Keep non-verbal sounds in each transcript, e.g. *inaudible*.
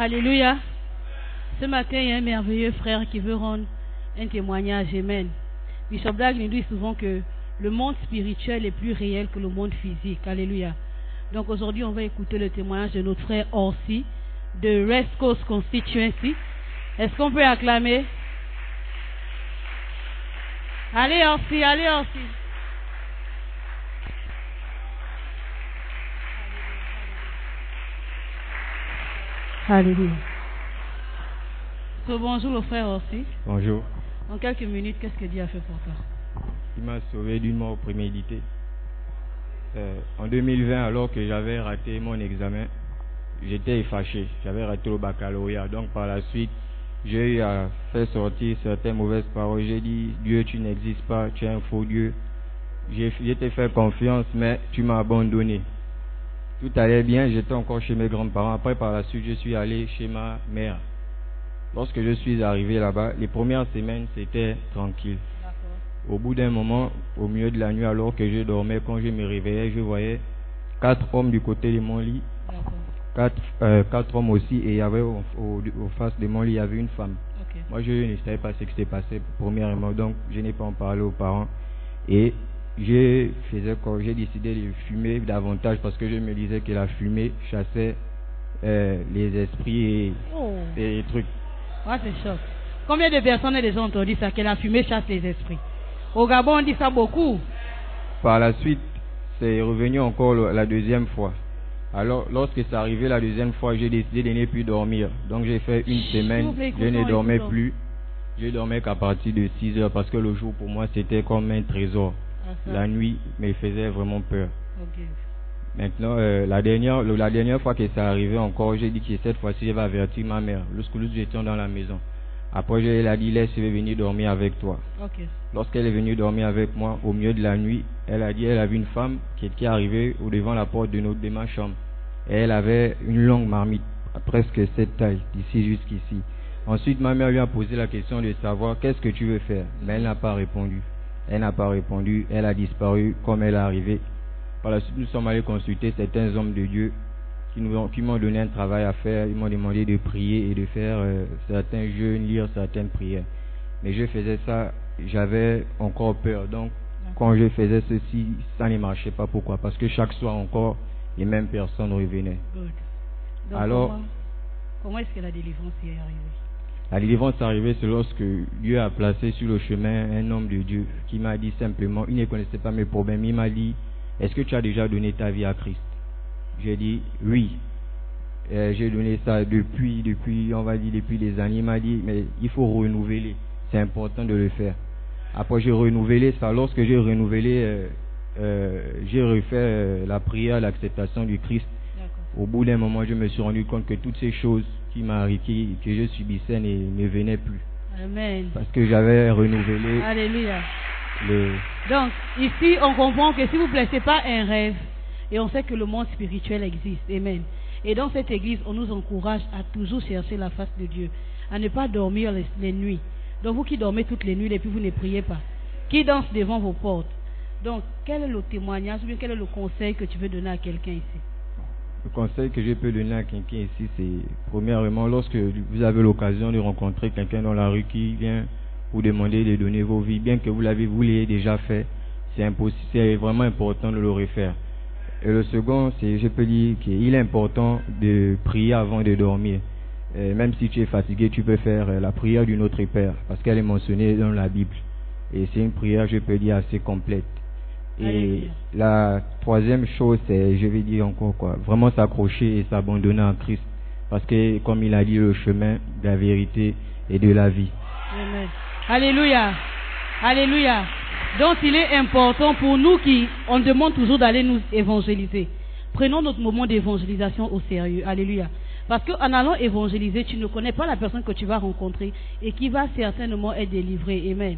Alléluia. Ce matin, il y a un merveilleux frère qui veut rendre un témoignage. Amen. Bishop Dag nous dit souvent que le monde spirituel est plus réel que le monde physique. Alléluia. Donc aujourd'hui, on va écouter le témoignage de notre frère Orsi de West Coast Constituency. Est-ce qu'on peut acclamer? Allez Orsi, allez Orsi. Alléluia. So, bonjour le frère Orsi. Bonjour. En quelques minutes, qu'est-ce que Dieu a fait pour toi? Il m'a sauvé d'une mort préméditée. Euh, en 2020, alors que j'avais raté mon examen, j'étais fâché. J'avais raté le baccalauréat. Donc par la suite, j'ai eu à faire sortir certaines mauvaises paroles. J'ai dit, Dieu, tu n'existes pas, tu es un faux Dieu. J'ai j'ai t'ai fait confiance, mais tu m'as abandonné. Tout allait bien, j'étais encore chez mes grands-parents. Après, par la suite, je suis allé chez ma mère. Lorsque je suis arrivé là-bas, les premières semaines, c'était tranquille. Au bout d'un moment, au milieu de la nuit, alors que je dormais, quand je me réveillais, je voyais quatre hommes du côté de mon lit, quatre, euh, quatre hommes aussi, et il y avait au, au, au face de mon lit, il y avait une femme. Moi, je ne savais pas ce qui s'est passé premièrement, donc je n'ai pas en parlé aux parents. Et je faisais quoi J'ai décidé de fumer davantage parce que je me disais que la fumée chassait euh, les esprits et, Oh, et les trucs. ouais, c'est chaud. Combien de personnes ont déjà entendu ça, que la fumée chasse les esprits? Au Gabon, on dit ça beaucoup. Par la suite, c'est revenu encore la deuxième fois. Alors, lorsque c'est arrivé la deuxième fois, j'ai décidé de ne plus dormir. Donc, j'ai fait une semaine, plaît, je ne dormais plus. Je dormais qu'à partir de 6 heures parce que le jour pour moi c'était comme un trésor. Ça. La nuit me faisait vraiment peur. Maintenant, euh, la dernière, le- la dernière fois que ça arrivé encore, j'ai dit que cette fois-ci, je vais avertir ma mère. Lorsque nous étions dans la maison. Après, je lui ai dit, laisse, je vais venir dormir avec toi. Lorsqu'elle est venue dormir avec moi, au milieu de la nuit, elle a dit, elle a vu une femme qui était arrivée au devant la porte de, notre, de ma chambre. Et elle avait une longue marmite, à presque cette taille, d'ici jusqu'ici. Ensuite, ma mère lui a posé la question de savoir qu'est-ce que tu veux faire? Mais elle n'a pas répondu. Elle n'a pas répondu. Elle a disparu comme elle est arrivée. Par la suite, nous sommes allés consulter certains hommes de Dieu qui m'ont donné un travail à faire. Ils m'ont demandé de prier et de faire euh, certains jeûnes, lire certaines prières. Mais je faisais ça, j'avais encore peur. Donc, quand je faisais ceci, ça ne marchait pas. Pourquoi? Parce que chaque soir encore, les mêmes personnes revenaient. Good. Donc, Alors- comment, comment est-ce que la délivrance y est arrivée? La délivrance arrivée, c'est lorsque Dieu a placé sur le chemin un homme de Dieu qui m'a dit simplement, il ne connaissait pas mes problèmes, il m'a dit, est-ce que tu as déjà donné ta vie à Christ? J'ai dit, oui. Euh, J'ai donné ça depuis, depuis, on va dire, depuis des années. Il m'a dit, mais il faut renouveler. C'est important de le faire. Après, j'ai renouvelé ça. Lorsque j'ai renouvelé, euh, euh, j'ai refait euh, la prière, l'acceptation du Christ. Au bout d'un moment, je me suis rendu compte que toutes ces choses qui que je subissais ne, venaient plus. Amen. Parce que j'avais renouvelé Alléluia. le... Donc, ici, on comprend que si vous ne c'est pas un rêve, et on sait que le monde spirituel existe. Amen. Et dans cette église, on nous encourage à toujours chercher la face de Dieu, à ne pas dormir les, les nuits. Donc, vous qui dormez toutes les nuits et puis vous ne priez pas, qui dansent devant vos portes. Donc, quel est le témoignage ou bien quel est le conseil que tu veux donner à quelqu'un ici? Le conseil que je peux donner à quelqu'un ici, c'est premièrement, lorsque vous avez l'occasion de rencontrer quelqu'un dans la rue qui vient vous demander de donner vos vies, bien que vous l'avez déjà fait, c'est vraiment important de le refaire. Et le second, c'est, je peux dire qu'il est important de prier avant de dormir. Même si tu es fatigué, tu peux faire euh, la prière du Notre Père, parce qu'elle est mentionnée dans la Bible. Et c'est une prière, je peux dire, assez complète. Et la troisième chose, c'est, je vais dire encore quoi, vraiment s'accrocher et s'abandonner à Christ. Parce que, comme il a dit, le chemin de la vérité et de la vie. Amen. Alléluia. Alléluia. Donc il est important pour nous qui, on demande toujours d'aller nous évangéliser. Prenons notre moment d'évangélisation au sérieux. Alléluia. Parce qu'en allant évangéliser, tu ne connais pas la personne que tu vas rencontrer et qui va certainement être délivrée. Amen.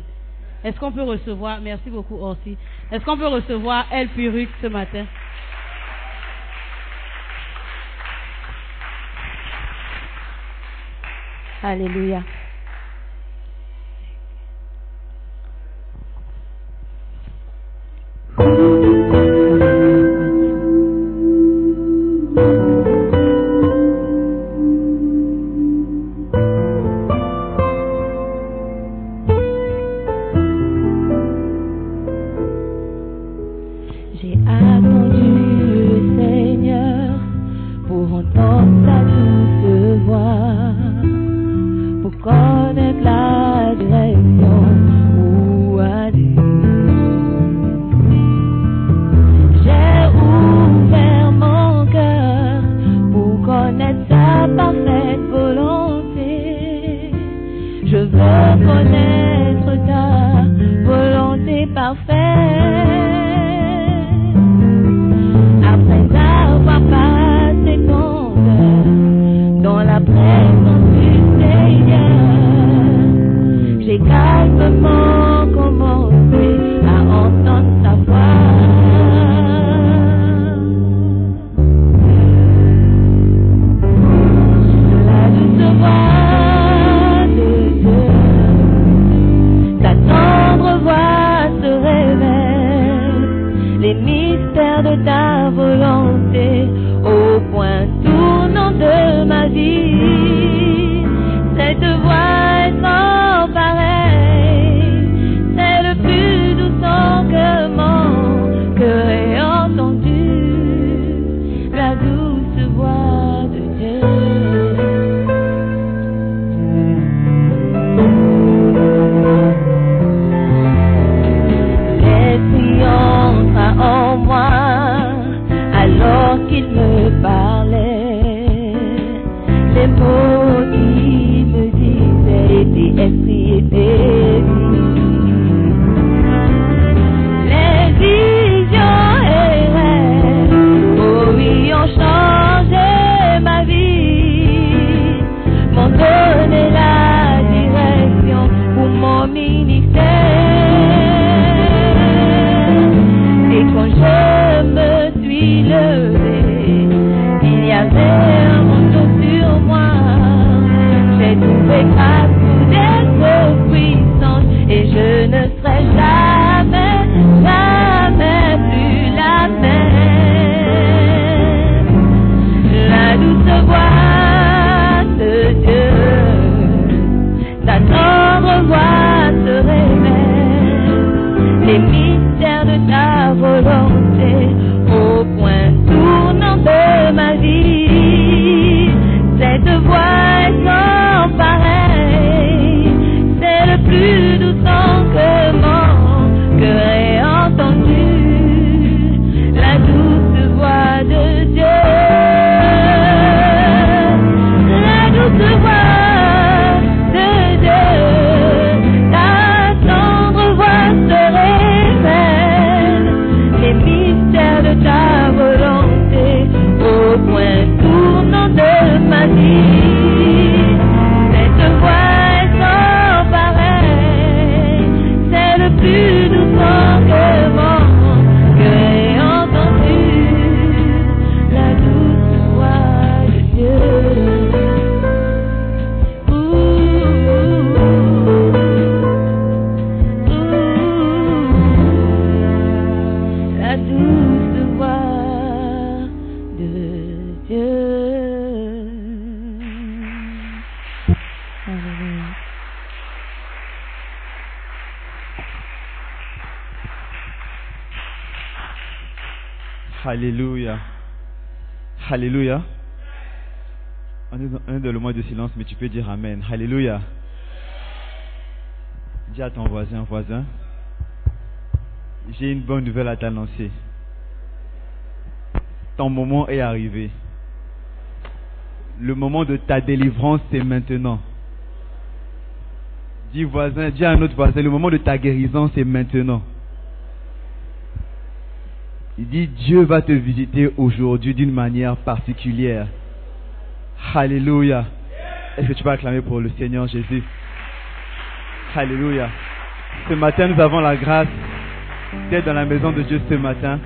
Est-ce qu'on peut recevoir, merci beaucoup Orsi, est-ce qu'on peut recevoir El Puruc ce matin? Alléluia. Alléluia. On est dans, le mois de silence, mais tu peux dire Amen. Alléluia. Dis à ton voisin, voisin, j'ai une bonne nouvelle à t'annoncer. Ton moment est arrivé. Le moment de ta délivrance, c'est maintenant. Dis voisin, dis à un autre voisin, le moment de ta guérison, c'est maintenant. Il dit, Dieu va te visiter aujourd'hui d'une manière particulière. Alléluia. Est-ce que tu peux acclamer pour le Seigneur Jésus? Alléluia. Ce matin, nous avons la grâce d'être dans la maison de Dieu ce matin.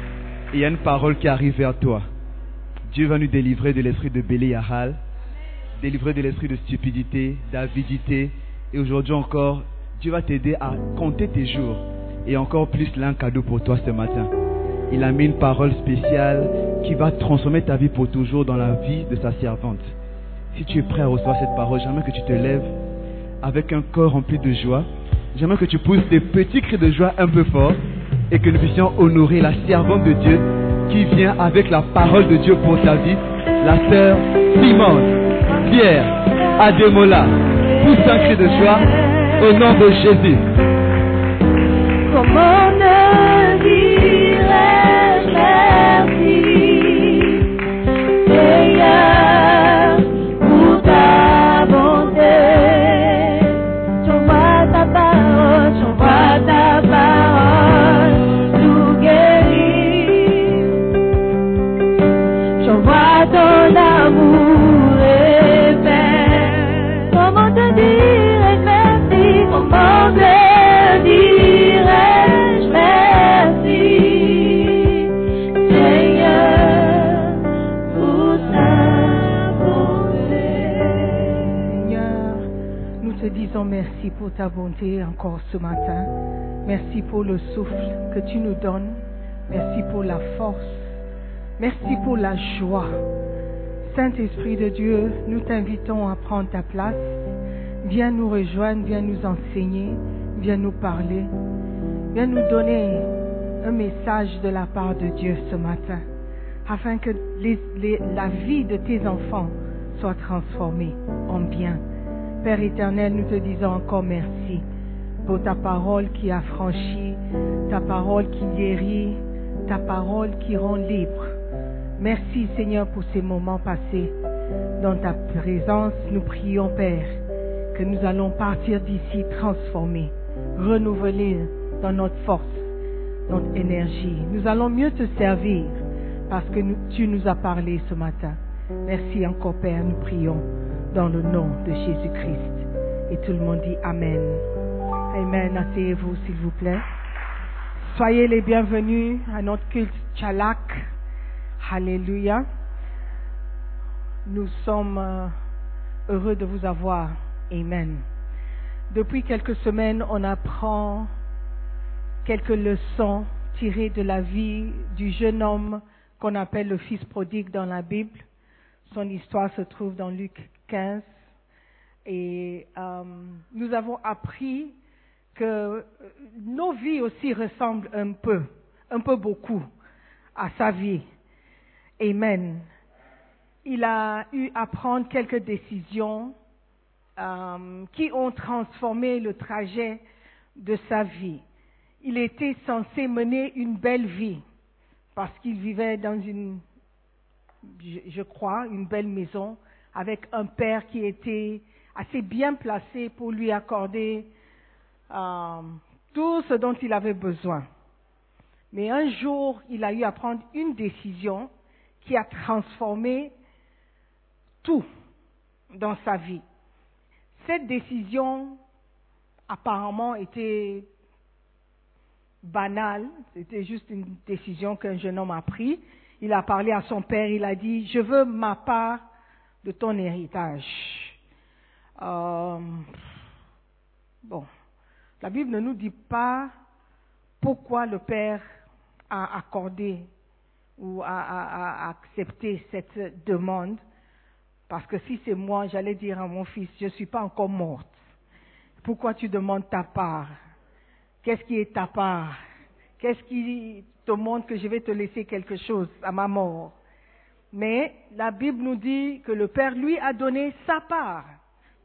Et il y a une parole qui arrive vers toi. Dieu va nous délivrer de l'esprit de Béliahal, délivrer de l'esprit de stupidité, d'avidité. Et aujourd'hui encore, Dieu va t'aider à compter tes jours. Et encore plus, a un cadeau pour toi ce matin. Il a mis une parole spéciale qui va transformer ta vie pour toujours dans la vie de sa servante. Si tu es prêt à recevoir cette parole, j'aimerais que tu te lèves avec un corps rempli de joie. J'aimerais que tu pousses des petits cris de joie un peu forts et que nous puissions honorer la servante de Dieu qui vient avec la parole de Dieu pour ta vie, la sœur Simone, Pierre, Ademola. Pousse un cri de joie au nom de Jésus. Merci pour ta bonté encore ce matin. Merci pour le souffle que tu nous donnes. Merci pour la force. Merci pour la joie. Saint-Esprit de Dieu, nous t'invitons à prendre ta place. Viens nous rejoindre, viens nous enseigner, viens nous parler. Viens nous donner un message de la part de Dieu ce matin, afin que la vie de tes enfants soit transformée en bien. Père éternel, nous te disons encore merci pour ta parole qui affranchit, ta parole qui guérit, ta parole qui rend libre. Merci Seigneur pour ces moments passés. Dans ta présence, nous prions Père que nous allons partir d'ici transformés, renouvelés dans notre force, notre énergie. Nous allons mieux te servir parce que tu nous as parlé ce matin. Merci encore Père, nous prions dans le nom de Jésus-Christ. Et tout le monde dit Amen. Amen. Asseyez-vous s'il vous plaît. Soyez les bienvenus à notre culte Chalak. Alléluia. Nous sommes euh, heureux de vous avoir. Amen. Depuis quelques semaines, on apprend quelques leçons tirées de la vie du jeune homme qu'on appelle le fils prodigue dans la Bible. Son histoire se trouve dans Luc 15. Et euh, nous avons appris que nos vies aussi ressemblent un peu, un peu beaucoup à sa vie. Amen. Il a eu à prendre quelques décisions euh, qui ont transformé le trajet de sa vie. Il était censé mener une belle vie parce qu'il vivait dans une, je crois, une belle maison avec un père qui était assez bien placé pour lui accorder euh, tout ce dont il avait besoin. Mais un jour, il a eu à prendre une décision qui a transformé tout dans sa vie. Cette décision apparemment était banale, c'était juste une décision qu'un jeune homme a prise. Il a parlé à son père, il a dit, je veux ma part de ton héritage. Euh, bon, la Bible ne nous dit pas pourquoi le père a accordé ou a, a- a accepté cette demande. Parce que si c'est moi, j'allais dire à mon fils, je ne suis pas encore morte. Pourquoi tu demandes ta part? Qu'est-ce qui est ta part? Qu'est-ce qui te montre que je vais te laisser quelque chose à ma mort? Mais la Bible nous dit que le Père lui a donné sa part,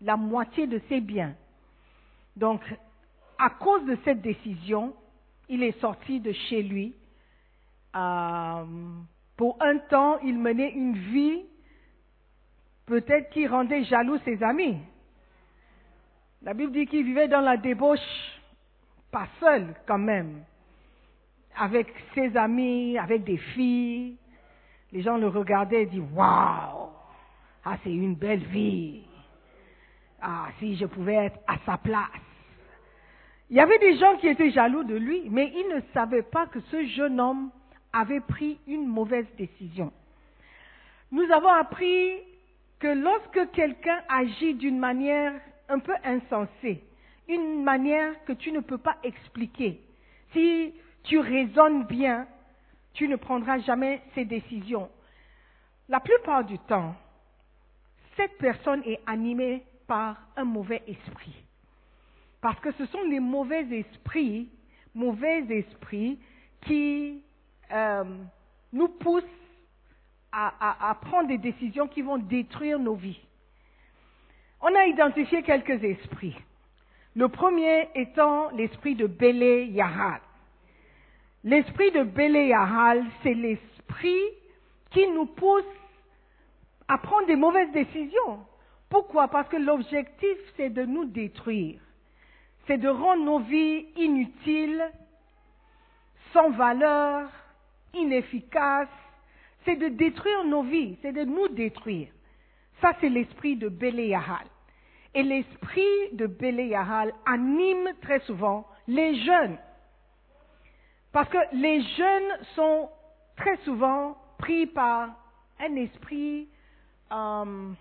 la moitié de ses biens. Donc, à cause de cette décision, il est sorti de chez lui. Euh, pour un temps, il menait une vie peut-être qui rendait jaloux ses amis. La Bible dit qu'il vivait dans la débauche, pas seul quand même, avec ses amis, avec des filles. Les gens le regardaient et disaient Waouh, ah, c'est une belle vie. Ah, si je pouvais être à sa place. Il y avait des gens qui étaient jaloux de lui, mais ils ne savaient pas que ce jeune homme avait pris une mauvaise décision. Nous avons appris que lorsque quelqu'un agit d'une manière un peu insensée, une manière que tu ne peux pas expliquer, si tu raisonnes bien, tu ne prendras jamais ces décisions. La plupart du temps, cette personne est animée par un mauvais esprit. Parce que ce sont les mauvais esprits, mauvais esprits qui euh, nous poussent à, prendre des décisions qui vont détruire nos vies. On a identifié quelques esprits. Le premier étant l'esprit de Bélé Yahal. L'esprit de Bélé Yahal, c'est l'esprit qui nous pousse à prendre des mauvaises décisions. Pourquoi? Parce que l'objectif, c'est de nous détruire. C'est de rendre nos vies inutiles, sans valeur, inefficaces. C'est de détruire nos vies, c'est de nous détruire. Ça, c'est l'esprit de Béléahal. Et l'esprit de Béléahal anime très souvent les jeunes. Parce que les jeunes sont très souvent pris par un esprit euh,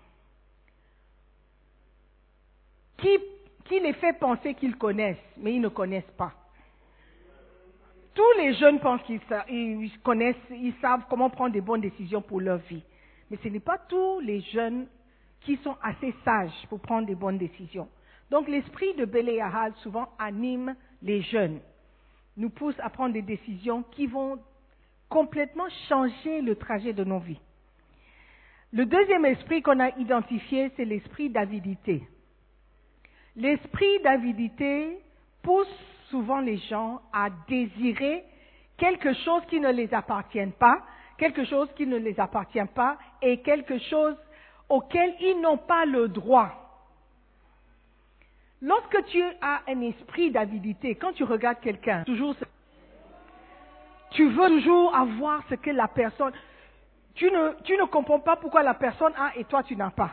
qui, les fait penser qu'ils connaissent, mais ils ne connaissent pas. Tous les jeunes pensent qu'ils ils connaissent, ils savent comment prendre des bonnes décisions pour leur vie. Mais ce n'est pas tous les jeunes qui sont assez sages pour prendre des bonnes décisions. Donc l'esprit de Béléahal souvent anime les jeunes, nous pousse à prendre des décisions qui vont complètement changer le trajet de nos vies. Le deuxième esprit qu'on a identifié, c'est l'esprit d'avidité. L'esprit d'avidité pousse souvent les gens à désirer quelque chose qui ne les appartient pas, quelque chose qui ne les appartient pas et quelque chose auquel ils n'ont pas le droit. Lorsque tu as un esprit d'avidité, quand tu regardes quelqu'un, toujours, tu veux toujours avoir ce que la personne, tu ne, comprends pas pourquoi la personne a et toi tu n'as pas.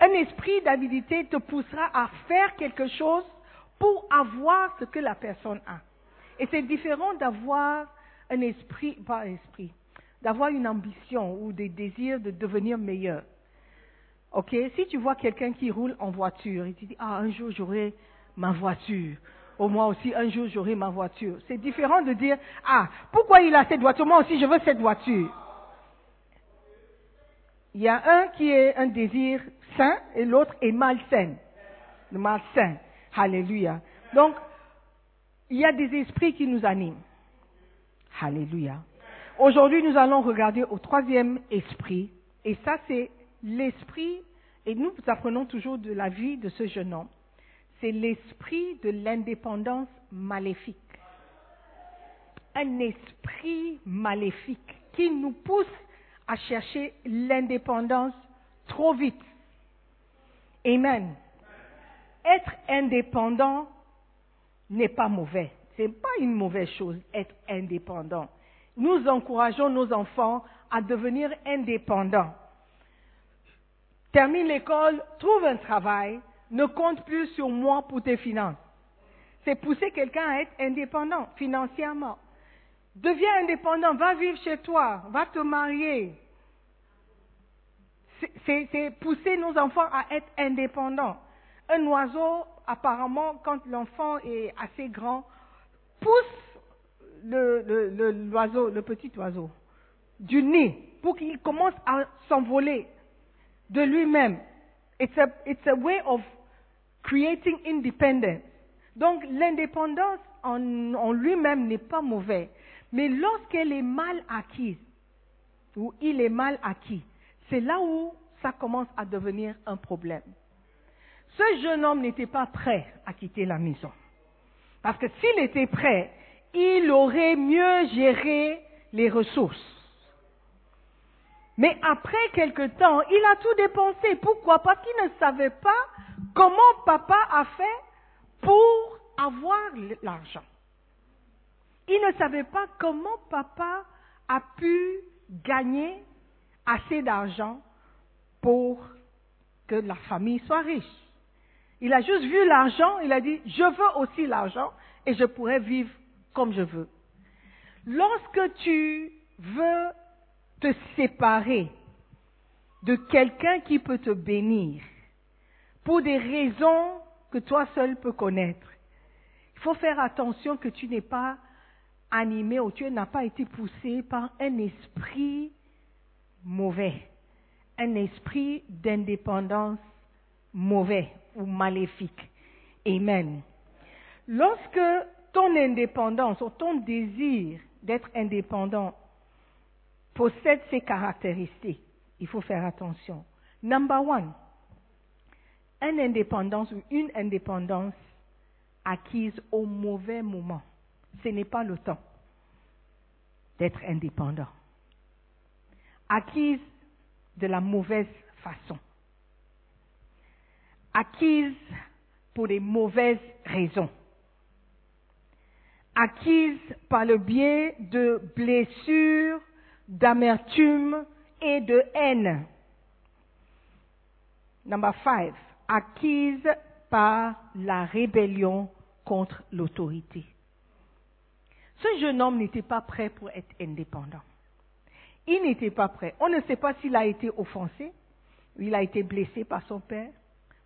Un esprit d'avidité te poussera à faire quelque chose pour avoir ce que la personne a. Et c'est différent d'avoir un esprit, pas un esprit, d'avoir une ambition ou des désirs de devenir meilleur. Ok Si tu vois quelqu'un qui roule en voiture et tu dis, ah, un jour j'aurai ma voiture. Ou moi aussi, un jour j'aurai ma voiture. C'est différent de dire, ah, pourquoi il a cette voiture? Moi aussi, je veux cette voiture. Il y a un qui est un désir sain et l'autre est malsain. Le malsain. Alléluia. Donc, il y a des esprits qui nous animent. Alléluia. Aujourd'hui, nous allons regarder au troisième esprit. Et ça, c'est l'esprit, et nous apprenons toujours de la vie de ce jeune homme. C'est l'esprit de l'indépendance maléfique. Un esprit maléfique qui nous pousse à chercher l'indépendance trop vite. Amen. Être indépendant n'est pas mauvais. Ce n'est pas une mauvaise chose, être indépendant. Nous encourageons nos enfants à devenir indépendants. Termine l'école, trouve un travail, ne compte plus sur moi pour tes finances. C'est pousser quelqu'un à être indépendant financièrement. Deviens indépendant, va vivre chez toi, va te marier. C'est pousser nos enfants à être indépendants. Un oiseau, apparemment, quand l'enfant est assez grand, pousse l'oiseau, le, le petit oiseau, du nez pour qu'il commence à s'envoler de lui-même. It's a, it's a way of creating independence. Donc l'indépendance en, en lui-même n'est pas mauvais. Mais lorsqu'elle est mal acquise, ou il est mal acquis, c'est là où ça commence à devenir un problème. Ce jeune homme n'était pas prêt à quitter la maison. Parce que s'il était prêt, il aurait mieux géré les ressources. Mais après quelque temps, il a tout dépensé. Pourquoi? Parce qu'il ne savait pas comment papa a fait pour avoir l'argent. Il ne savait pas comment papa a pu gagner assez d'argent pour que la famille soit riche. Il a juste vu l'argent, il a dit, je veux aussi l'argent et je pourrais vivre comme je veux. Lorsque tu veux te séparer de quelqu'un qui peut te bénir, pour des raisons que toi seul peux connaître, il faut faire attention que tu n'es pas animé ou tu n'as pas été poussé par un esprit mauvais, un esprit d'indépendance mauvais ou maléfique. Amen. Lorsque ton indépendance ou ton désir d'être indépendant possède ces caractéristiques, il faut faire attention. Number one, une indépendance ou une indépendance acquise au mauvais moment. Ce n'est pas le temps d'être indépendant. Acquise de la mauvaise façon. Acquise pour des mauvaises raisons. Acquise par le biais de blessures, d'amertume et de haine. Number five, acquise par la rébellion contre l'autorité. Ce jeune homme n'était pas prêt pour être indépendant. Il n'était pas prêt. On ne sait pas s'il a été offensé, il a été blessé par son père.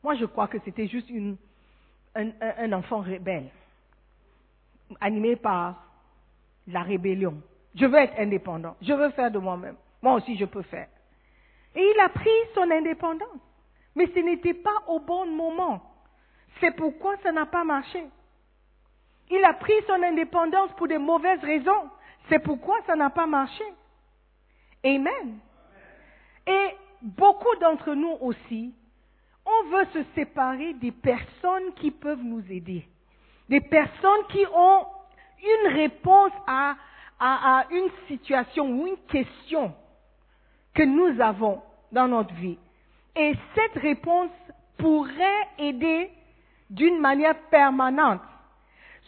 Moi, je crois que c'était juste un enfant rebelle, animé par la rébellion. Je veux être indépendant. Je veux faire de moi-même. Moi aussi, je peux faire. Et il a pris son indépendance. Mais ce n'était pas au bon moment. C'est pourquoi ça n'a pas marché. Il a pris son indépendance pour de mauvaises raisons. C'est pourquoi ça n'a pas marché. Amen. Et beaucoup d'entre nous aussi, on veut se séparer des personnes qui peuvent nous aider. Des personnes qui ont une réponse à, à, à une situation ou une question que nous avons dans notre vie. Et cette réponse pourrait aider d'une manière permanente.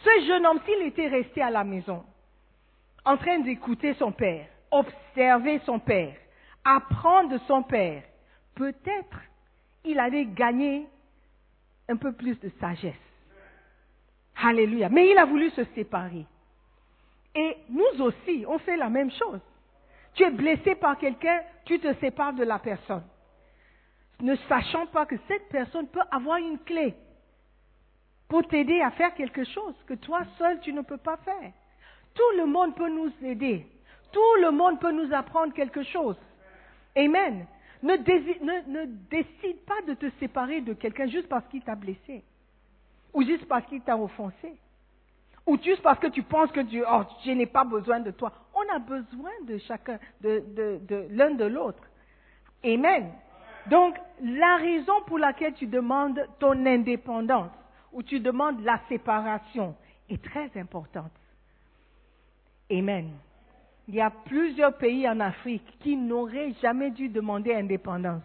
Ce jeune homme, s'il était resté à la maison, en train d'écouter son père, observer son père, apprendre de son père, peut-être il allait gagner un peu plus de sagesse. Alléluia. Mais il a voulu se séparer. Et nous aussi, on fait la même chose. Tu es blessé par quelqu'un, tu te sépares de la personne. Ne sachant pas que cette personne peut avoir une clé pour t'aider à faire quelque chose que toi seul tu ne peux pas faire. Tout le monde peut nous aider. Tout le monde peut nous apprendre quelque chose. Amen. Ne, décide pas de te séparer de quelqu'un juste parce qu'il t'a blessé. Ou juste parce qu'il t'a offensé. Ou juste parce que tu penses que oh, je n'ai pas besoin de toi. On a besoin de chacun, de, de, de l'un de l'autre. Amen. Donc, la raison pour laquelle tu demandes ton indépendance, ou tu demandes la séparation, est très importante. Amen. Il y a plusieurs pays en Afrique qui n'auraient jamais dû demander indépendance.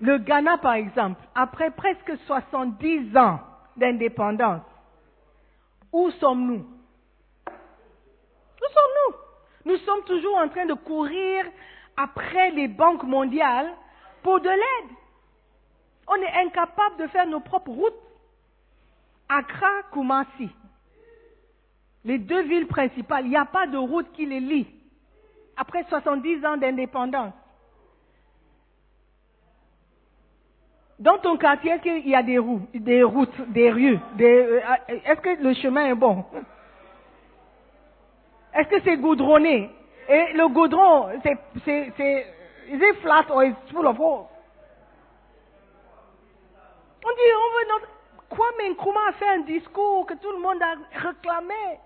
Le Ghana, par exemple, après presque 70 ans d'indépendance, où sommes-nous? Où sommes-nous? Nous sommes toujours en train de courir après les banques mondiales pour de l'aide. On est incapable de faire nos propres routes. Accra, Kumasi, les deux villes principales, il n'y a pas de route qui les lie. Après 70 ans d'indépendance. Dans ton quartier, est-ce qu'il y a des, roues, routes, des rues des, Est-ce que le chemin est bon? Est-ce que c'est goudronné? Et le goudron, c'est, is it flat or is full of holes On dit, on veut notre, Kwame Nkrumah a fait un discours que tout le monde a réclamé.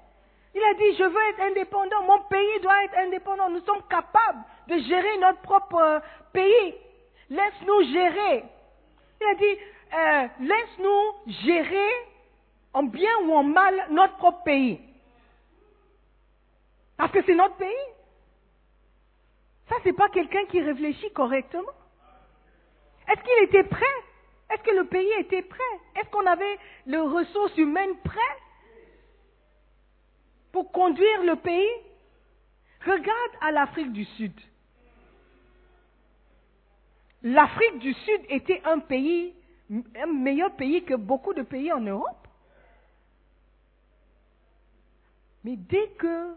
Il a dit, je veux être indépendant, mon pays doit être indépendant, nous sommes capables de gérer notre propre euh, pays. Laisse-nous gérer. Il a dit, euh, laisse-nous gérer en bien ou en mal notre propre pays. Parce que c'est notre pays. Ça, c'est pas quelqu'un qui réfléchit correctement. Est-ce qu'il était prêt? Est-ce que le pays était prêt? Est-ce qu'on avait les ressources humaines prêtes pour conduire le pays? Regarde à l'Afrique du Sud. L'Afrique du Sud était un pays, un meilleur pays que beaucoup de pays en Europe. Mais dès que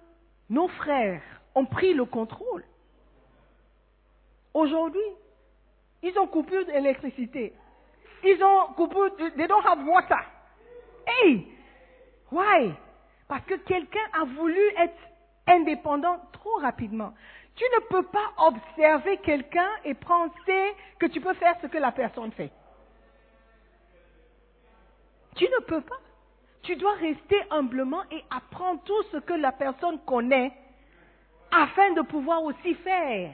nos frères ont pris le contrôle, aujourd'hui, ils ont coupé d'électricité. Ils ont coupé, they don't have water. Hey! Why? Parce que quelqu'un a voulu être indépendant trop rapidement. Tu ne peux pas observer quelqu'un et penser que tu peux faire ce que la personne fait. Tu ne peux pas. Tu dois rester humblement et apprendre tout ce que la personne connaît afin de pouvoir aussi faire.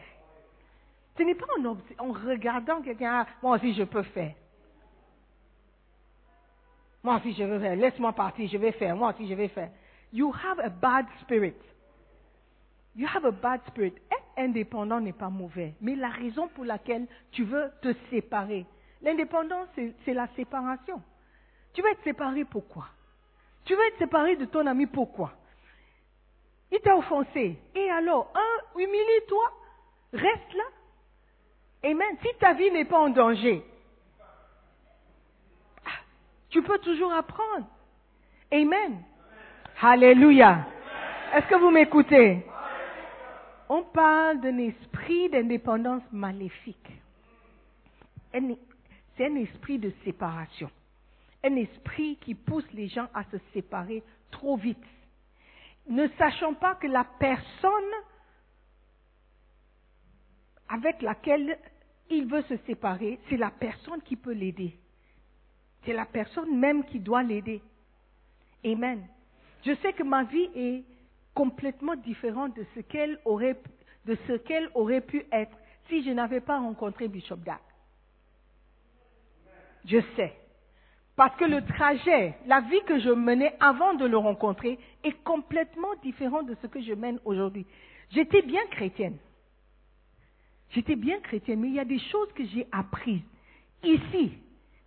Ce n'est pas en, en regardant quelqu'un, ah, moi aussi je peux faire. Moi aussi je veux faire, laisse-moi partir, je vais faire, moi aussi je vais faire. You have a bad spirit. You have a bad spirit. Être indépendant n'est pas mauvais, mais la raison pour laquelle tu veux te séparer. L'indépendance, c'est la séparation. Tu veux être séparé pourquoi? Tu veux être séparé de ton ami pourquoi? Il t'a offensé. Et alors, humilie-toi, reste là. Amen. Si ta vie n'est pas en danger, ah, tu peux toujours apprendre. Amen. Alléluia. Est-ce que vous m'écoutez? On parle d'un esprit d'indépendance maléfique. C'est un esprit de séparation. Un esprit qui pousse les gens à se séparer trop vite. Ne sachant pas que la personne avec laquelle il veut se séparer, c'est la personne qui peut l'aider. C'est la personne même qui doit l'aider. Amen. Je sais que ma vie est complètement différente de ce qu'elle aurait, pu être si je n'avais pas rencontré Bishop Dag. Je sais. Parce que le trajet, la vie que je menais avant de le rencontrer est complètement différent de ce que je mène aujourd'hui. J'étais bien chrétienne. J'étais bien chrétienne, mais il y a des choses que j'ai apprises ici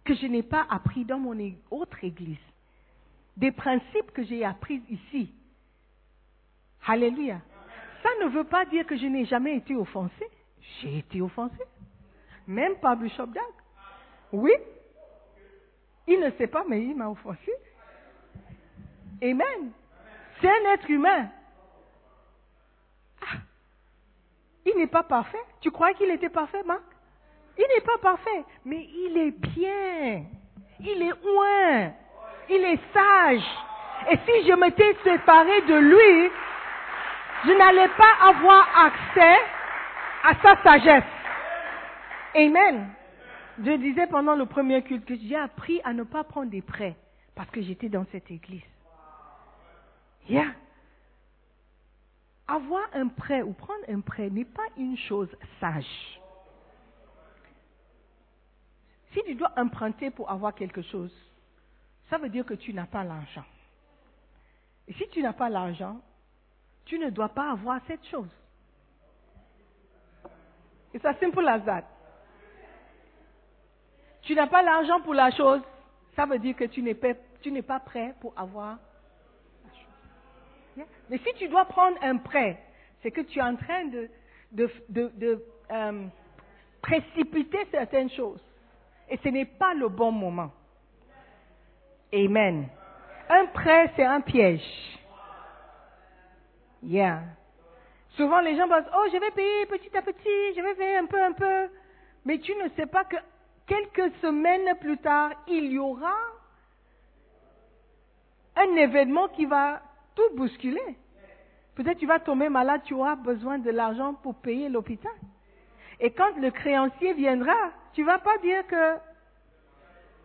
que je n'ai pas appris dans mon autre église. Des principes que j'ai appris ici. Alléluia. Ça ne veut pas dire que je n'ai jamais été offensée. J'ai été offensée. Même par Bishop Dag. Oui. Il ne sait pas, mais il m'a offensé. Amen. C'est un être humain. Ah. Il n'est pas parfait. Tu crois qu'il était parfait, Marc? Il n'est pas parfait, mais il est bien. Il est loin. Il est sage. Et si je m'étais séparé de lui, je n'allais pas avoir accès à sa sagesse. Amen. Je disais pendant le premier culte que j'ai appris à ne pas prendre des prêts parce que j'étais dans cette église. Yeah. Avoir un prêt ou prendre un prêt n'est pas une chose sage. Si tu dois emprunter pour avoir quelque chose, ça veut dire que tu n'as pas l'argent. Et si tu n'as pas l'argent, tu ne dois pas avoir cette chose. C'est ça simple as that. Tu n'as pas l'argent pour la chose, ça veut dire que tu n'es pas, prêt pour avoir la chose. Mais si tu dois prendre un prêt, c'est que tu es en train de, euh, précipiter certaines choses. Et ce n'est pas le bon moment. Amen. Un prêt, c'est un piège. Yeah. Souvent, les gens pensent, oh, je vais payer petit à petit, je vais payer un peu, un peu. Mais tu ne sais pas que quelques semaines plus tard, il y aura un événement qui va tout bousculer. Peut-être tu vas tomber malade, tu auras besoin de l'argent pour payer l'hôpital. Et quand le créancier viendra, tu vas pas dire que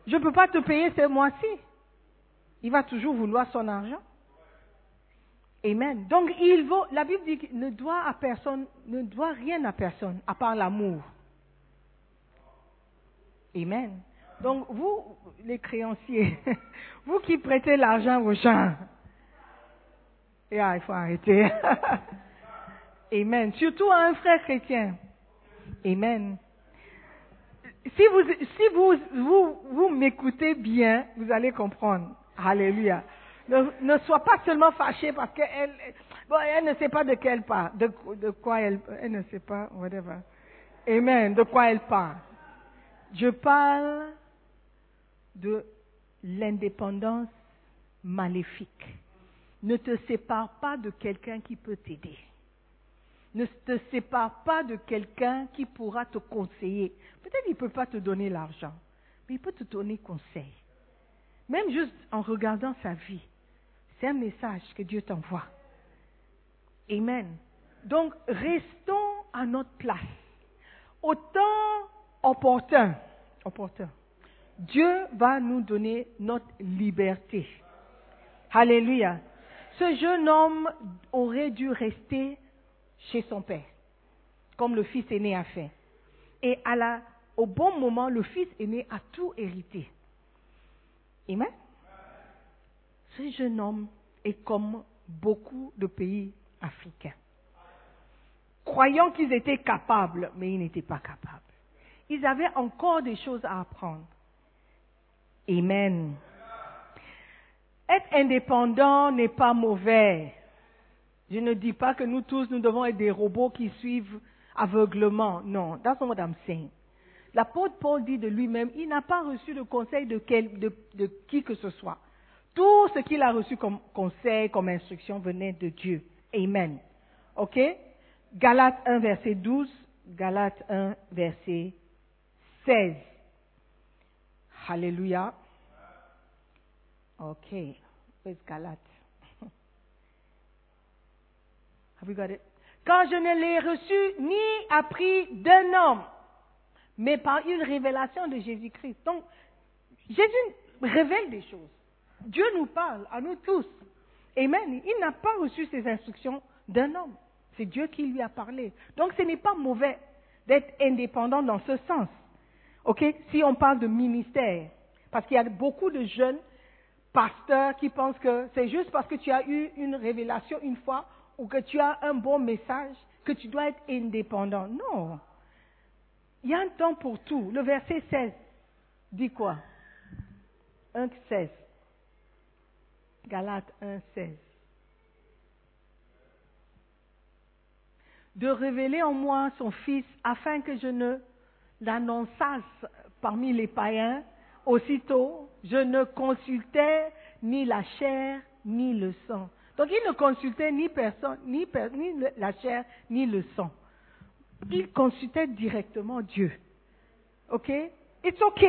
je ne peux pas te payer ce mois-ci. Il va toujours vouloir son argent. Amen. Donc, il la Bible dit qu'il ne doit à personne, ne doit rien à personne, à part l'amour. Amen. Donc, vous, les créanciers, *laughs* vous qui prêtez l'argent aux gens, yeah, il faut arrêter. *laughs* Amen. Surtout à un frère chrétien. Amen. Si vous, si vous, vous, vous m'écoutez bien, vous allez comprendre. Alléluia. Ne, sois pas seulement fâché parce qu'elle ne sait pas de part, de, quoi elle, elle whatever. Amen. De quoi elle parle. Je parle de l'indépendance maléfique. Ne te sépare pas de quelqu'un qui peut t'aider. Ne te sépare pas de quelqu'un qui pourra te conseiller. Peut-être qu'il ne peut pas te donner l'argent, mais il peut te donner conseil. Même juste en regardant sa vie. C'est un message que Dieu t'envoie. Amen. Donc, restons à notre place. Au temps opportun, opportun, Dieu va nous donner notre liberté. Alléluia. Ce jeune homme aurait dû rester chez son père, comme le fils aîné a fait. Et au bon moment, le fils aîné a tout hérité. Amen. Ce jeune homme est comme beaucoup de pays africains. Croyant qu'ils étaient capables, mais ils n'étaient pas capables. Ils avaient encore des choses à apprendre. Amen. Être indépendant n'est pas mauvais. Je ne dis pas que nous tous, nous devons être des robots qui suivent aveuglement. Non, that's not what I'm. L'apôtre Paul dit de lui-même, il n'a pas reçu le conseil de qui que ce soit. Tout ce qu'il a reçu comme conseil, comme instruction venait de Dieu. Amen. OK? Galates 1, verset 12, Galates 1, verset 16. Alléluia. OK. Where's Galates? *laughs* Have we got it? Quand je ne l'ai reçu ni appris d'un homme, mais par une révélation de Jésus-Christ. Donc, Jésus révèle des choses. Dieu nous parle, à nous tous. Amen. Il n'a pas reçu ces instructions d'un homme. C'est Dieu qui lui a parlé. Donc, ce n'est pas mauvais d'être indépendant dans ce sens. OK? Si on parle de ministère. Parce qu'il y a beaucoup de jeunes pasteurs qui pensent que c'est juste parce que tu as eu une révélation une fois ou que tu as un bon message que tu dois être indépendant. Non. Il y a un temps pour tout. Le verset 16 dit quoi? 1, 16. Galates 1, 16. De révéler en moi son Fils afin que je ne l'annonçasse parmi les païens. Aussitôt, je ne consultais ni la chair ni le sang. Donc il ne consultait ni personne, ni, ni la chair, ni le sang. Il consultait directement Dieu. OK? It's OK.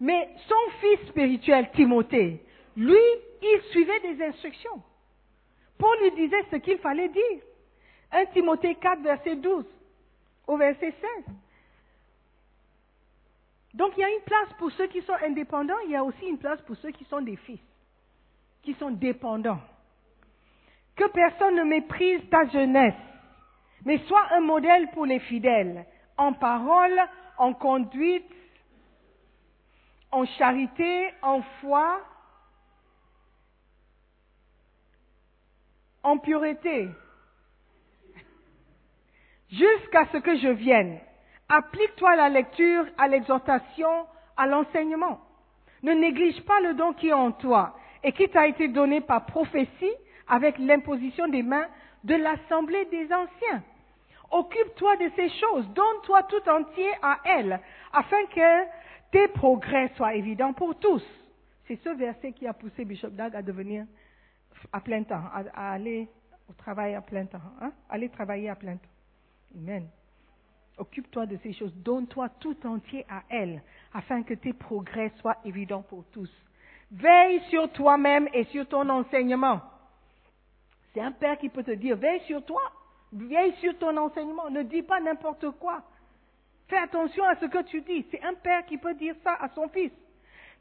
Mais son fils spirituel, Timothée, lui, il suivait des instructions. Paul lui disait ce qu'il fallait dire. 1 Timothée 4, verset 12 au verset 16. Donc il y a une place pour ceux qui sont indépendants, il y a aussi une place pour ceux qui sont des fils, qui sont dépendants. Que personne ne méprise ta jeunesse, mais sois un modèle pour les fidèles, en parole, en conduite, en charité, en foi, en pureté, jusqu'à ce que je vienne. Applique-toi à la lecture, à l'exhortation, à l'enseignement. Ne néglige pas le don qui est en toi et qui t'a été donné par prophétie avec l'imposition des mains de l'assemblée des anciens. Occupe-toi de ces choses, donne-toi tout entier à elle, afin que tes progrès soient évidents pour tous. C'est ce verset qui a poussé Bishop Dag à devenir à plein temps, à, aller au travail à plein temps, hein? aller travailler à plein temps. Amen. Occupe-toi de ces choses, donne-toi tout entier à elle, afin que tes progrès soient évidents pour tous. Veille sur toi-même et sur ton enseignement. C'est un père qui peut te dire, veille sur toi, veille sur ton enseignement, ne dis pas n'importe quoi. Fais attention à ce que tu dis. C'est un père qui peut dire ça à son fils.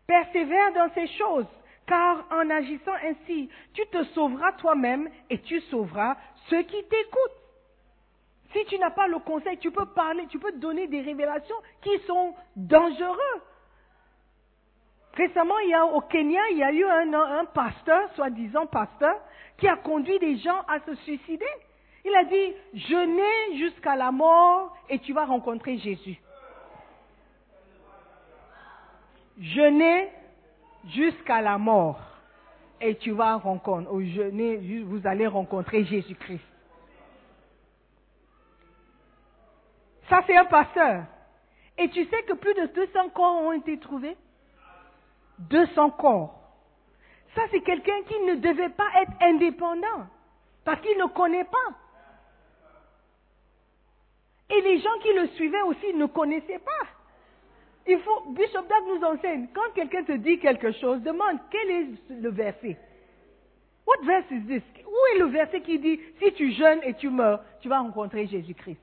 Persévère dans ces choses, car en agissant ainsi, tu te sauveras toi-même et tu sauveras ceux qui t'écoutent. Si tu n'as pas le conseil, tu peux parler, tu peux donner des révélations qui sont dangereuses. Récemment, il y a, au Kenya, il y a eu un, pasteur, soi-disant pasteur, qui a conduit des gens à se suicider. Il a dit, jeûnez jusqu'à la mort et tu vas rencontrer Jésus. Jeûnez jusqu'à la mort et tu vas rencontrer, ou jeûnez, vous allez rencontrer Jésus-Christ. Ça, c'est un pasteur. Et tu sais que plus de 200 corps ont été trouvés? 200 corps. Ça, c'est quelqu'un qui ne devait pas être indépendant, parce qu'il ne connaît pas. Et les gens qui le suivaient aussi ne connaissaient pas. Il faut, Bishop Dag nous enseigne, quand quelqu'un te dit quelque chose, demande quel est le verset? What verse is this? Où est le verset qui dit, si tu jeûnes et tu meurs, tu vas rencontrer Jésus-Christ?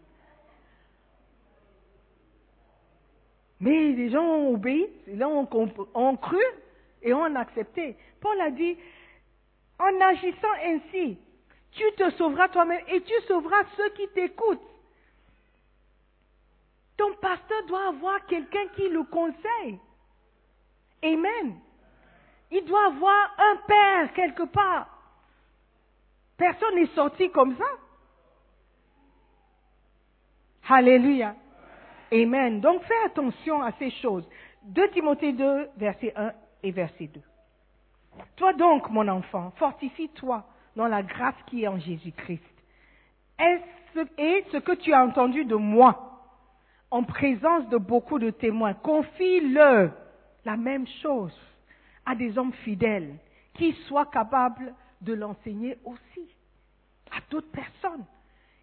Mais les gens ont obéi, les gens ont, ont cru et ont accepté. Paul a dit, en agissant ainsi, tu te sauveras toi-même et tu sauveras ceux qui t'écoutent. Ton pasteur doit avoir quelqu'un qui le conseille. Amen. Il doit avoir un père quelque part. Personne n'est sorti comme ça. Alléluia. Amen. Donc fais attention à ces choses. 2 Timothée 2, verset 1 et verset 2. Toi donc, mon enfant, fortifie-toi dans la grâce qui est en Jésus-Christ. Et ce que tu as entendu de moi, en présence de beaucoup de témoins, confie-le la même chose à des hommes fidèles qui soient capables de l'enseigner aussi à d'autres personnes.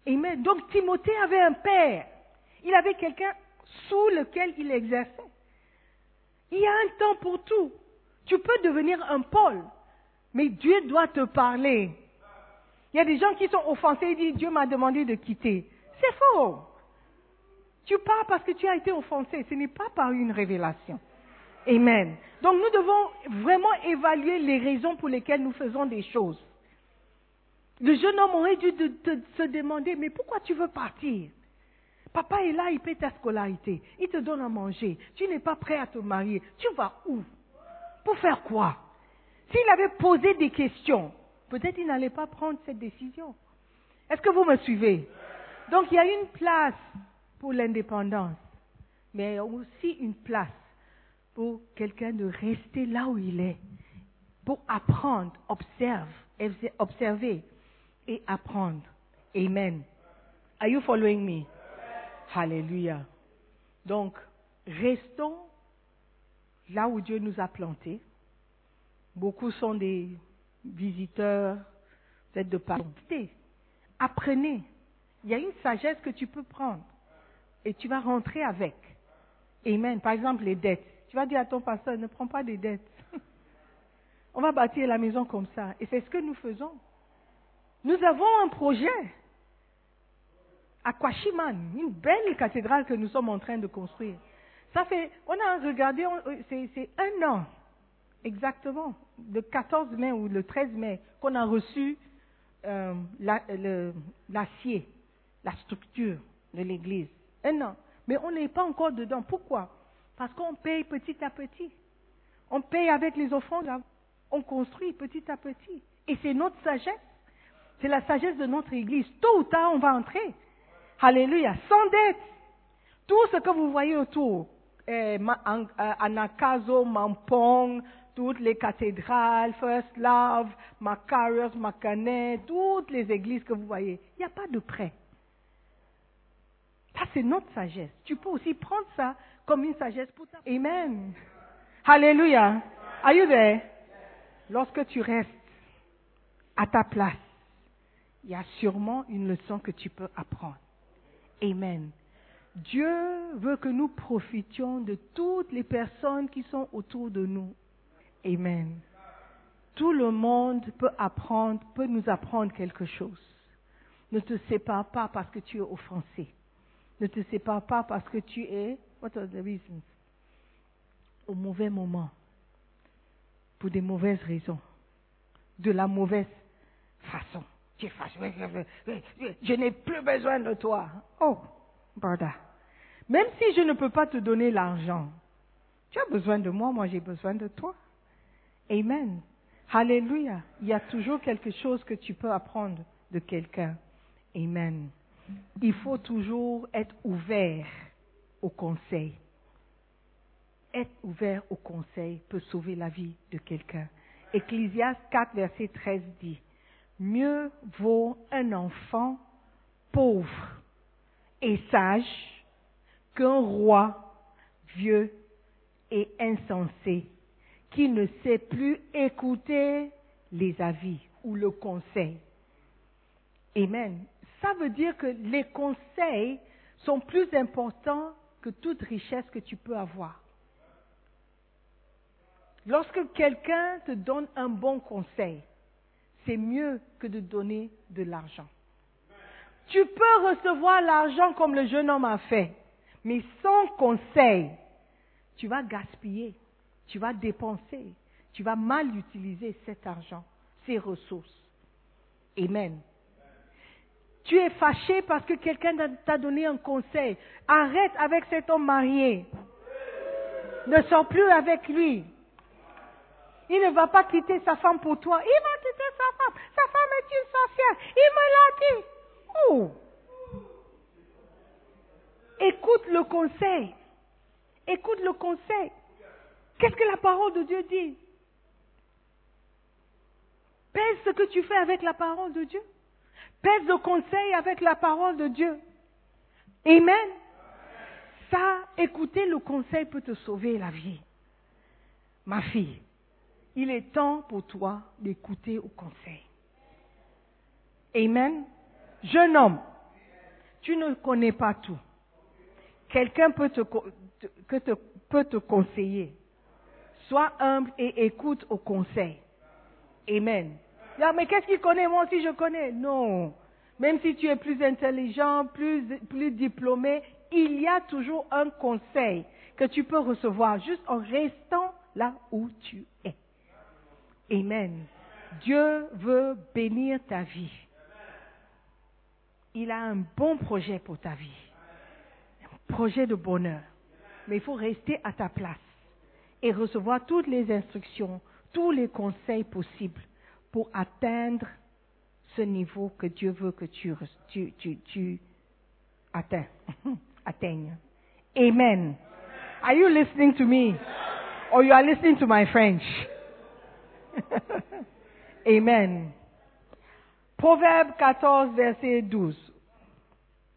Amen. Donc Timothée avait un père il avait quelqu'un sous lequel il exerçait. Il y a un temps pour tout. Tu peux devenir un Paul, mais Dieu doit te parler. Il y a des gens qui sont offensés et disent Dieu m'a demandé de quitter. C'est faux. Tu pars parce que tu as été offensé. Ce n'est pas par une révélation. Amen. Donc nous devons vraiment évaluer les raisons pour lesquelles nous faisons des choses. Le jeune homme aurait dû se demander, mais pourquoi tu veux partir? Papa est là, il paie ta scolarité. Il te donne à manger. Tu n'es pas prêt à te marier. Tu vas où? Pour faire quoi? S'il avait posé des questions, peut-être il n'allait pas prendre cette décision. Est-ce que vous me suivez? Donc il y a une place pour l'indépendance, mais aussi une place pour quelqu'un de rester là où il est, pour apprendre, observe, observer et apprendre. Amen. Are you following me? Alléluia. Donc, restons là où Dieu nous a plantés. Beaucoup sont des visiteurs, peut-être de partout. Apprenez. Il y a une sagesse que tu peux prendre et tu vas rentrer avec. Amen. Par exemple, les dettes. Tu vas dire à ton pasteur, ne prends pas des dettes. *laughs* On va bâtir la maison comme ça. Et c'est ce que nous faisons. Nous avons un projet à Kwashiman, une belle cathédrale que nous sommes en train de construire. Ça fait, on a regardé, euh, c'est un an exactement, le 14 mai ou le 13 mai, qu'on a reçu euh, l'acier, la, la structure de l'église. Un an. Mais on n'est pas encore dedans. Pourquoi? Parce qu'on paye petit à petit. On paye avec les offrandes. On construit petit à petit. Et c'est notre sagesse. C'est la sagesse de notre église. Tôt ou tard, on va entrer. Alléluia. Sans dette. Tout ce que vous voyez autour, eh, euh, Anakazo, Mampong, toutes les cathédrales, First Love, Macarius, Macanet, toutes les églises que vous voyez, il n'y a pas de prêt. Ça, c'est notre sagesse. Tu peux aussi prendre ça comme une sagesse pour ta. Amen. Alléluia. Are you there? Lorsque tu restes à ta place, il y a sûrement une leçon que tu peux apprendre. Amen. Dieu veut que nous profitions de toutes les personnes qui sont autour de nous. Amen. Tout le monde peut apprendre, peut nous apprendre quelque chose. Ne te sépare pas parce que tu es offensé. Ne te sépare pas parce que tu es, what are the reasons? Au mauvais moment. pour des mauvaises raisons, de la mauvaise façon. Tu. Je n'ai plus besoin de toi. Oh, brother. Même si je ne peux pas te donner l'argent, tu as besoin de moi, moi j'ai besoin de toi. Amen. Alléluia. Il y a toujours quelque chose que tu peux apprendre de quelqu'un. Amen. Il faut toujours être ouvert au conseil. Être ouvert au conseil peut sauver la vie de quelqu'un. Ecclésiaste 4, verset 13 dit, Mieux vaut un enfant pauvre et sage qu'un roi vieux et insensé qui ne sait plus écouter les avis ou le conseil. Amen. Ça veut dire que les conseils sont plus importants que toute richesse que tu peux avoir. Lorsque quelqu'un te donne un bon conseil, c'est mieux que de donner de l'argent. Tu peux recevoir l'argent comme le jeune homme a fait, mais sans conseil, tu vas gaspiller, tu vas dépenser, tu vas mal utiliser cet argent, ces ressources. Amen. Tu es fâché parce que quelqu'un t'a donné un conseil. Arrête avec cet homme marié. Ne sors plus avec lui. Il ne va pas quitter sa femme pour toi. Il va quitter sa femme. Sa femme est une sorcière. Il me l'a dit. Oh. Écoute le conseil. Écoute le conseil. Qu'est-ce que la parole de Dieu dit? Pèse ce que tu fais avec la parole de Dieu. Pèse le conseil avec la parole de Dieu. Amen. Ça, écouter le conseil peut te sauver la vie. Ma fille, il est temps pour toi d'écouter au conseil. Amen. Jeune homme, tu ne connais pas tout. Quelqu'un peut te, te, peut te conseiller. Sois humble et écoute au conseil. Amen. Mais qu'est-ce qu'il connaît Moi aussi, je connais. Non. Même si tu es plus intelligent, plus, plus diplômé, il y a toujours un conseil que tu peux recevoir juste en restant là où tu es. Amen. Dieu veut bénir ta vie. Il a un bon projet pour ta vie. Un projet de bonheur. Mais il faut rester à ta place et recevoir toutes les instructions, tous les conseils possibles pour atteindre ce niveau que Dieu veut que tu, *laughs* atteignes. Amen. Are you listening to me? Or you are listening to my French? *laughs* Amen. Proverbe 14, verset 12.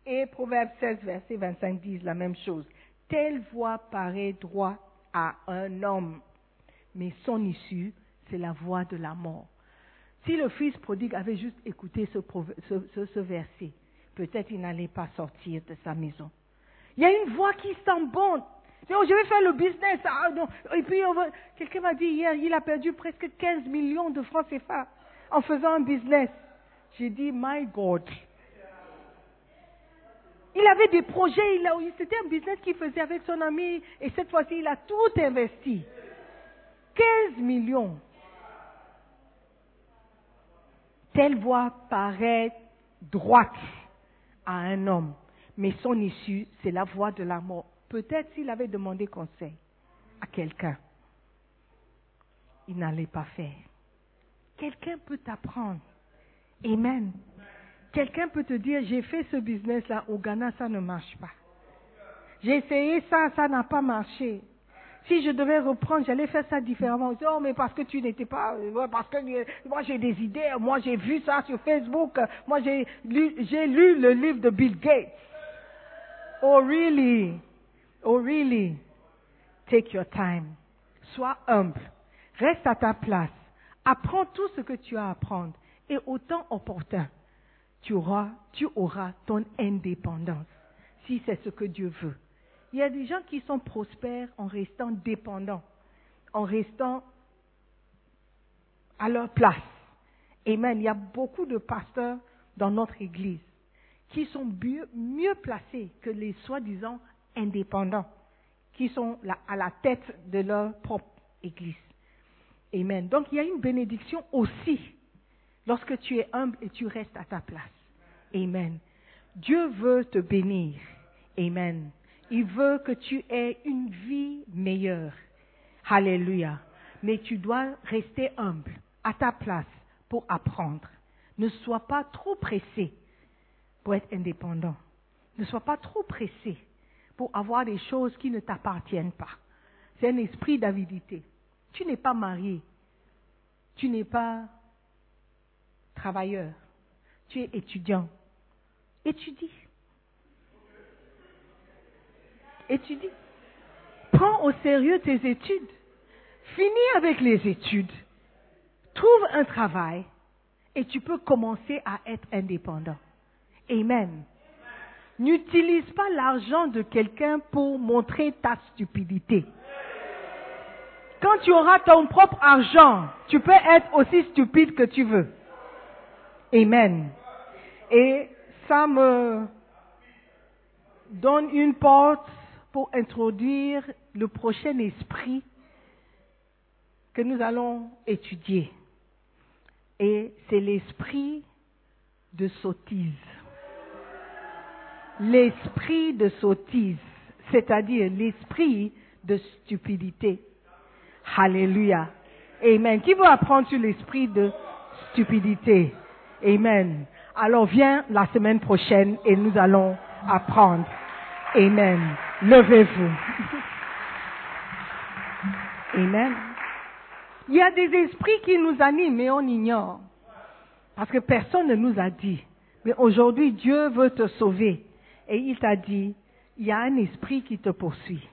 Et Proverbe 16, verset 25 disent la même chose. Telle voix paraît droit à un homme, mais son issue, c'est la voix de la mort. Si le fils prodigue avait juste écouté ce, verset, peut-être il n'allait pas sortir de sa maison. Il y a une voix qui sent bon. Oh, je vais faire le business. Ah. Et puis, quelqu'un m'a dit hier, il a perdu presque 15 millions de francs CFA en faisant un business. J'ai dit, my God. Il avait des projets, c'était un business qu'il faisait avec son ami, et cette fois-ci, il a tout investi. 15 millions. Telle voix paraît droite à un homme, mais son issue, c'est la voix de la mort. Peut-être s'il avait demandé conseil à quelqu'un, il n'allait pas faire. Quelqu'un peut t'apprendre. Amen. Quelqu'un peut te dire, j'ai fait ce business-là au Ghana, ça ne marche pas. J'ai essayé ça, ça n'a pas marché. Si je devais reprendre, j'allais faire ça différemment. Oh, mais parce que tu n'étais pas, parce que moi j'ai des idées, moi j'ai vu ça sur Facebook, moi j'ai lu, le livre de Bill Gates. Oh really? Oh really? Take your time. Sois humble. Reste à ta place. Apprends tout ce que tu as à apprendre. Et autant opportun, tu auras, tu auras ton indépendance. Si c'est ce que Dieu veut. Il y a des gens qui sont prospères en restant dépendants, en restant à leur place. Amen. Il y a beaucoup de pasteurs dans notre Église qui sont mieux, placés que les soi-disant indépendants, qui sont à la tête de leur propre Église. Amen. Donc il y a une bénédiction aussi lorsque tu es humble et tu restes à ta place. Amen. Dieu veut te bénir. Amen. Il veut que tu aies une vie meilleure. Alléluia. Mais tu dois rester humble à ta place pour apprendre. Ne sois pas trop pressé pour être indépendant. Ne sois pas trop pressé pour avoir des choses qui ne t'appartiennent pas. C'est un esprit d'avidité. Tu n'es pas marié. Tu n'es pas travailleur. Tu es étudiant. Étudie. Étudie. Prends au sérieux tes études. Finis avec les études. Trouve un travail et tu peux commencer à être indépendant. Amen. N'utilise pas l'argent de quelqu'un pour montrer ta stupidité. Quand tu auras ton propre argent, tu peux être aussi stupide que tu veux. Amen. Et ça me donne une porte pour introduire le prochain esprit que nous allons étudier. Et c'est l'esprit de sottise. L'esprit de sottise, c'est-à-dire l'esprit de stupidité. Alléluia. Amen. Qui veut apprendre sur l'esprit de stupidité? Amen. Alors viens la semaine prochaine et nous allons apprendre. Amen. Levez-vous. Amen. Il y a des esprits qui nous animent, mais on ignore. Parce que personne ne nous a dit. Mais aujourd'hui, Dieu veut te sauver. Et il t'a dit, il y a un esprit qui te poursuit.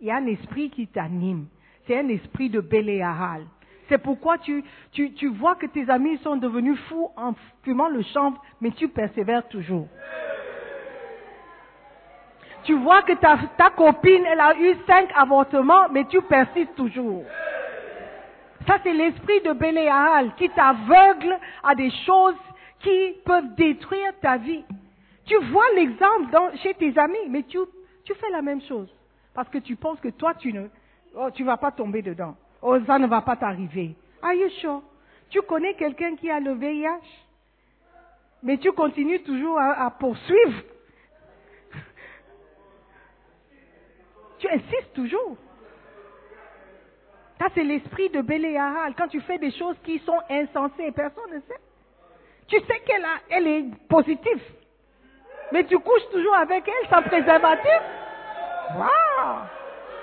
Il y a un esprit qui t'anime. C'est un esprit de Béléahal. C'est pourquoi tu, tu, tu vois que tes amis sont devenus fous en fumant le chanvre, mais tu persévères toujours. Tu vois que ta, ta copine, elle a eu cinq avortements, mais tu persistes toujours. Ça, c'est l'esprit de Béléahal qui t'aveugle à des choses qui peuvent détruire ta vie. Tu vois l'exemple chez tes amis, mais tu, tu fais la même chose. Parce que tu penses que toi, tu ne oh, tu vas pas tomber dedans. Oh, ça ne va pas t'arriver. Are you? Tu connais quelqu'un qui a le VIH, mais tu continues toujours à, à poursuivre. Tu insistes toujours. Ça, c'est l'esprit de Béléahal. Quand tu fais des choses qui sont insensées, personne ne sait. Tu sais qu'elle elle est positive. Mais tu couches toujours avec elle sans préservatif. Waouh!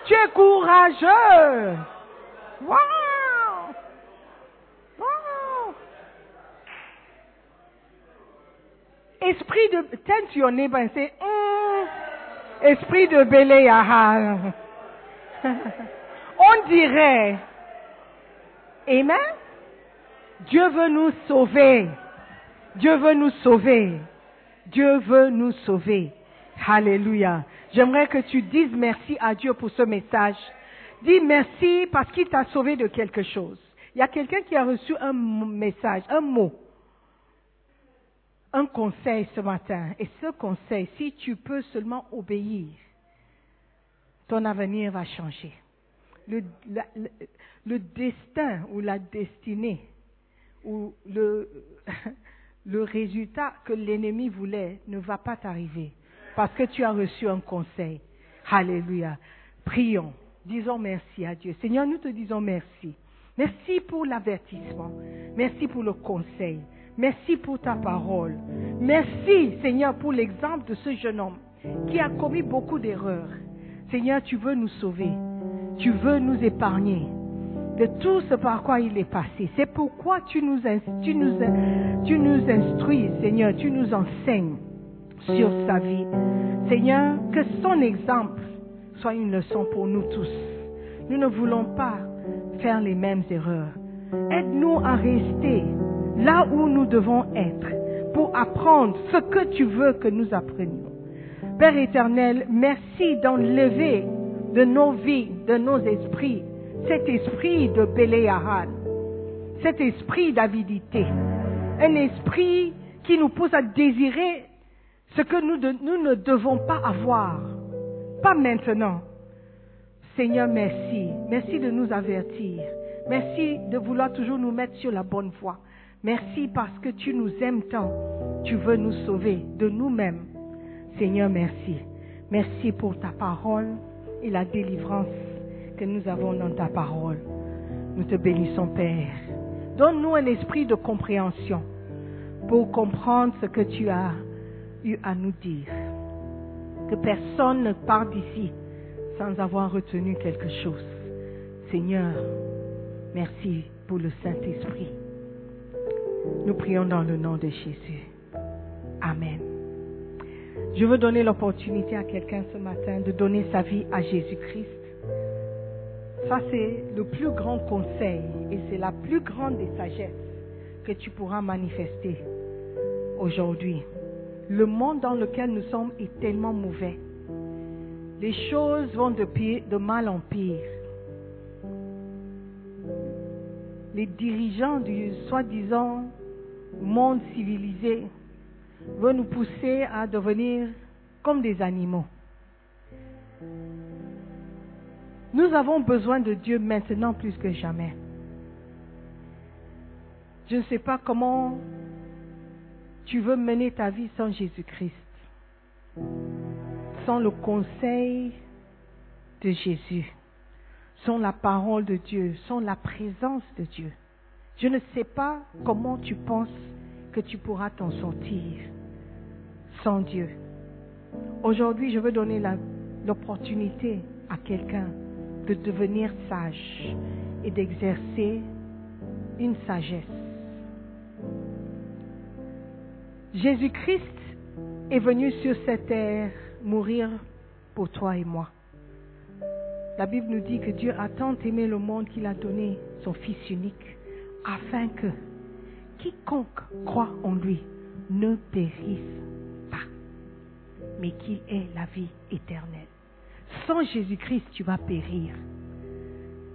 Tu es courageux. Waouh! Waouh! Esprit de... Turn to your neighbor and say, "Hmm, esprit de Béléahal. *laughs* On dirait, Amen, Dieu veut nous sauver. Dieu veut nous sauver. Dieu veut nous sauver. Alléluia. J'aimerais que tu dises merci à Dieu pour ce message. Dis merci parce qu'il t'a sauvé de quelque chose. Il y a quelqu'un qui a reçu un message, un mot, un conseil ce matin. Et ce conseil, si tu peux seulement obéir, ton avenir va changer. Le, destin ou la destinée ou le, *laughs* le résultat que l'ennemi voulait ne va pas t'arriver parce que tu as reçu un conseil. Alléluia. Prions. Disons merci à Dieu. Seigneur, nous te disons merci. Merci pour l'avertissement. Merci pour le conseil. Merci pour ta parole. Merci, Seigneur, pour l'exemple de ce jeune homme qui a commis beaucoup d'erreurs. Seigneur, tu veux nous sauver. Tu veux nous épargner de tout ce par quoi il est passé. C'est pourquoi tu nous, instruis, Seigneur, tu nous enseignes sur sa vie. Seigneur, que son exemple soit une leçon pour nous tous. Nous ne voulons pas faire les mêmes erreurs. Aide-nous à rester là où nous devons être pour apprendre ce que tu veux que nous apprenions. Père éternel, merci d'enlever de nos vies, de nos esprits, cet esprit de Béléahal, cet esprit d'avidité, un esprit qui nous pousse à désirer ce que nous ne devons pas avoir, pas maintenant. Seigneur, merci. Merci de nous avertir. Merci de vouloir toujours nous mettre sur la bonne voie. Merci parce que tu nous aimes tant. Tu veux nous sauver de nous-mêmes. Seigneur, merci. Merci pour ta parole et la délivrance que nous avons dans ta parole. Nous te bénissons, Père. Donne-nous un esprit de compréhension pour comprendre ce que tu as eu à nous dire. Que personne ne parte d'ici sans avoir retenu quelque chose. Seigneur, merci pour le Saint-Esprit. Nous prions dans le nom de Jésus. Amen. Je veux donner l'opportunité à quelqu'un ce matin de donner sa vie à Jésus-Christ. Ça, c'est le plus grand conseil et c'est la plus grande des sagesses que tu pourras manifester aujourd'hui. Le monde dans lequel nous sommes est tellement mauvais. Les choses vont de, pire- de mal en pire. Les dirigeants du soi-disant monde civilisé veulent nous pousser à devenir comme des animaux. Nous avons besoin de Dieu maintenant plus que jamais. Je ne sais pas comment tu veux mener ta vie sans Jésus-Christ, sans le conseil de Jésus, sans la parole de Dieu, sans la présence de Dieu. Je ne sais pas comment tu penses que tu pourras t'en sortir sans Dieu. Aujourd'hui, je veux donner l'opportunité à quelqu'un de devenir sage et d'exercer une sagesse. Jésus-Christ est venu sur cette terre mourir pour toi et moi. La Bible nous dit que Dieu a tant aimé le monde qu'il a donné son Fils unique afin que quiconque croit en lui ne périsse pas, mais qu'il ait la vie éternelle. Sans Jésus-Christ, tu vas périr.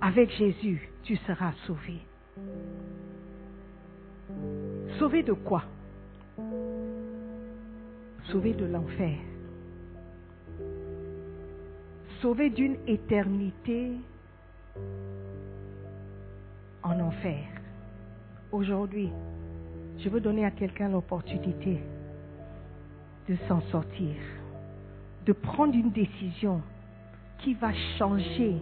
Avec Jésus, tu seras sauvé. Sauvé de quoi? Sauvé de l'enfer. Sauvé d'une éternité en enfer. Aujourd'hui, je veux donner à quelqu'un l'opportunité de s'en sortir, de prendre une décision qui va changer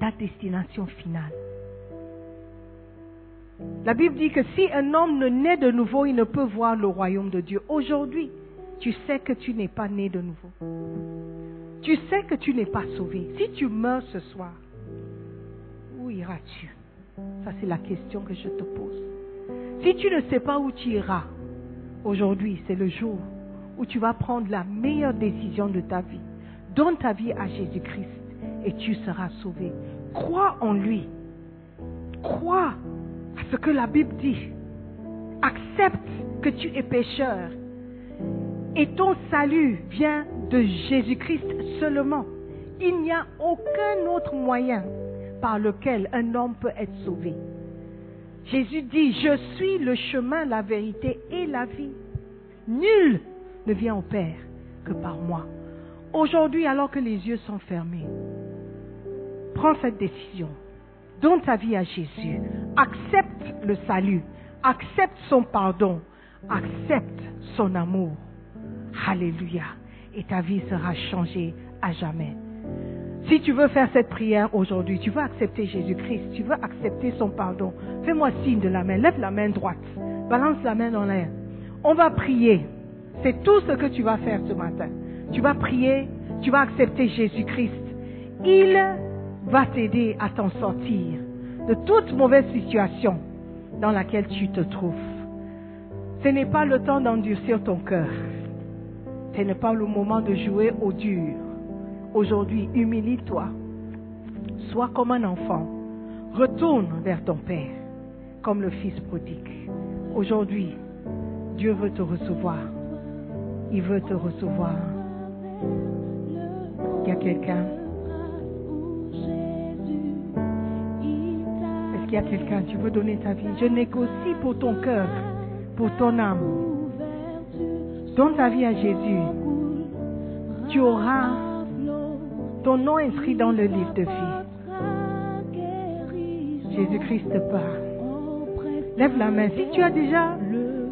ta destination finale. La Bible dit que si un homme ne naît de nouveau, il ne peut voir le royaume de Dieu. Aujourd'hui, tu sais que tu n'es pas né de nouveau. Tu sais que tu n'es pas sauvé. Si tu meurs ce soir, où iras-tu? Ça, c'est la question que je te pose. Si tu ne sais pas où tu iras, aujourd'hui, c'est le jour où tu vas prendre la meilleure décision de ta vie. Donne ta vie à Jésus-Christ et tu seras sauvé. Crois en lui. Crois à ce que la Bible dit. Accepte que tu es pécheur. Et ton salut vient de Jésus-Christ seulement. Il n'y a aucun autre moyen par lequel un homme peut être sauvé. Jésus dit, je suis le chemin, la vérité et la vie. Nul ne vient au Père que par moi. Aujourd'hui, alors que les yeux sont fermés, prends cette décision. Donne ta vie à Jésus. Accepte le salut. Accepte son pardon. Accepte son amour. Alléluia. Et ta vie sera changée à jamais. Si tu veux faire cette prière aujourd'hui, tu veux accepter Jésus-Christ, tu veux accepter son pardon, fais-moi signe de la main, lève la main droite, balance la main dans l'air. On va prier. C'est tout ce que tu vas faire ce matin. Tu vas prier, tu vas accepter Jésus-Christ. Il va t'aider à t'en sortir de toute mauvaise situation dans laquelle tu te trouves. Ce n'est pas le temps d'endurcir ton cœur. Ce n'est pas le moment de jouer au dur. Aujourd'hui, humilie-toi. Sois comme un enfant. Retourne vers ton Père, comme le Fils prodigue. Aujourd'hui, Dieu veut te recevoir. Il veut te recevoir. Il y a quelqu'un? Est-ce qu'il y a quelqu'un? Tu veux donner ta vie? Je négocie pour ton cœur, pour ton âme. Donne ta vie à Jésus. Tu auras ton nom inscrit dans le livre de vie. Jésus-Christ part. Lève la main. Si tu as déjà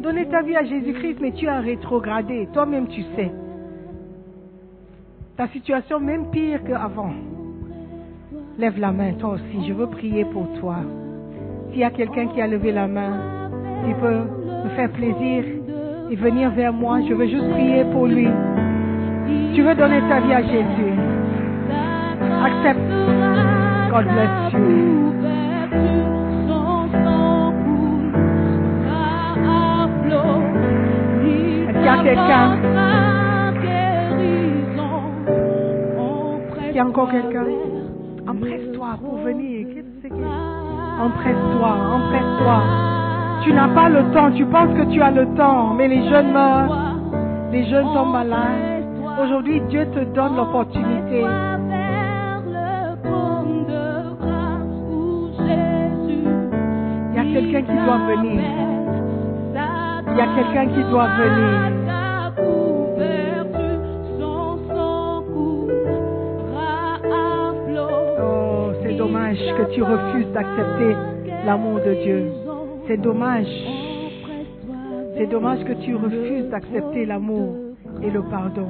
donné ta vie à Jésus-Christ, mais tu as rétrogradé, toi-même tu sais. Ta situation même pire qu'avant. Lève la main, toi aussi. Je veux prier pour toi. S'il y a quelqu'un qui a levé la main, il peut me faire plaisir et venir vers moi. Je veux juste prier pour lui. Tu veux donner ta vie à Jésus. Accepte. God bless you. Est-ce qu'il y a quelqu'un qu'il y a encore quelqu'un? Empresse-toi pour venir. Empresse-toi, empresse-toi. Tu n'as pas le temps, tu penses que tu as le temps, mais les jeunes meurent, les jeunes tombent malades. Aujourd'hui, Dieu te donne l'opportunité. Il y a quelqu'un qui doit venir. Il y a quelqu'un qui doit venir. Oh, c'est dommage que tu refuses d'accepter l'amour de Dieu. C'est dommage. C'est dommage que tu refuses d'accepter l'amour et le pardon.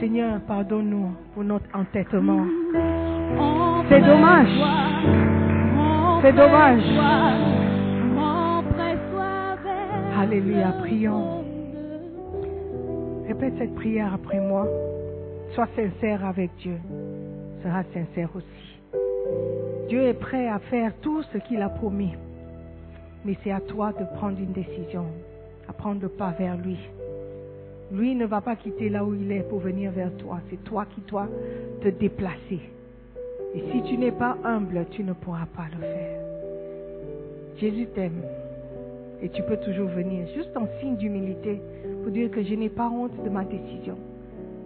Seigneur, pardonne-nous pour notre entêtement. C'est dommage. C'est dommage. Alléluia, prions. Répète cette prière après moi. Sois sincère avec Dieu. Sera sincère aussi. Dieu est prêt à faire tout ce qu'il a promis. Mais c'est à toi de prendre une décision, à prendre le pas vers lui. Lui ne va pas quitter là où il est pour venir vers toi. C'est toi qui dois te déplacer. Et si tu n'es pas humble, tu ne pourras pas le faire. Jésus t'aime. Et tu peux toujours venir, juste en signe d'humilité, pour dire que je n'ai pas honte de ma décision.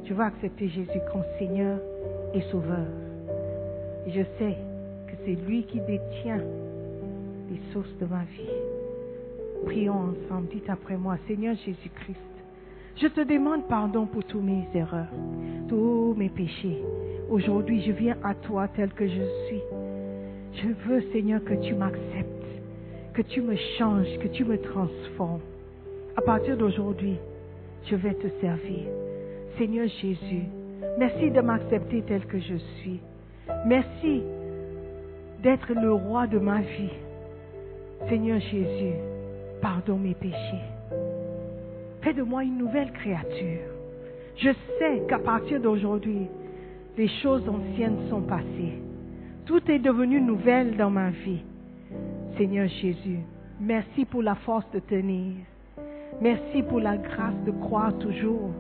Je veux accepter Jésus comme Seigneur et Sauveur. Et je sais que c'est lui qui détient les sources de ma vie. Prions ensemble, dites après moi, Seigneur Jésus-Christ, je te demande pardon pour tous mes erreurs, tous mes péchés. Aujourd'hui, je viens à toi tel que je suis. Je veux, Seigneur, que tu m'acceptes, que tu me changes, que tu me transformes. À partir d'aujourd'hui, je vais te servir. Seigneur Jésus, merci de m'accepter tel que je suis. Merci d'être le roi de ma vie. Seigneur Jésus, pardonne mes péchés. Fais de moi une nouvelle créature. Je sais qu'à partir d'aujourd'hui, les choses anciennes sont passées. Tout est devenu nouvelle dans ma vie. Seigneur Jésus, merci pour la force de tenir. Merci pour la grâce de croire toujours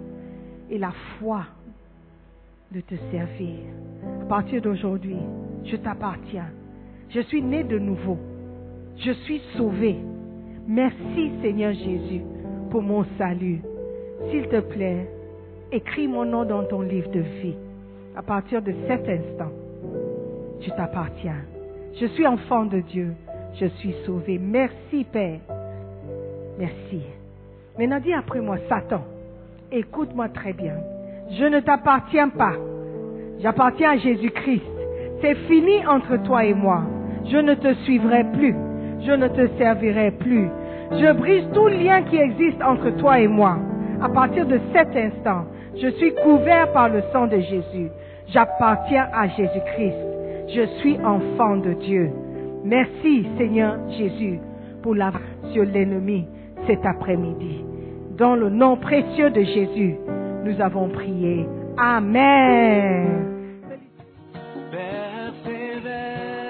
et la foi de te servir. À partir d'aujourd'hui, je t'appartiens. Je suis né de nouveau. Je suis sauvé. Merci Seigneur Jésus pour mon salut. S'il te plaît, écris mon nom dans ton livre de vie. À partir de cet instant, je t'appartiens. Je suis enfant de Dieu. Je suis sauvé. Merci Père. Merci. Maintenant dis après moi, Satan, écoute-moi très bien. Je ne t'appartiens pas. J'appartiens à Jésus-Christ. C'est fini entre toi et moi. Je ne te suivrai plus. Je ne te servirai plus. Je brise tout lien qui existe entre toi et moi. À partir de cet instant, je suis couvert par le sang de Jésus. J'appartiens à Jésus-Christ. Je suis enfant de Dieu. Merci Seigneur Jésus pour la sur l'ennemi cet après-midi. Dans le nom précieux de Jésus, nous avons prié. Amen.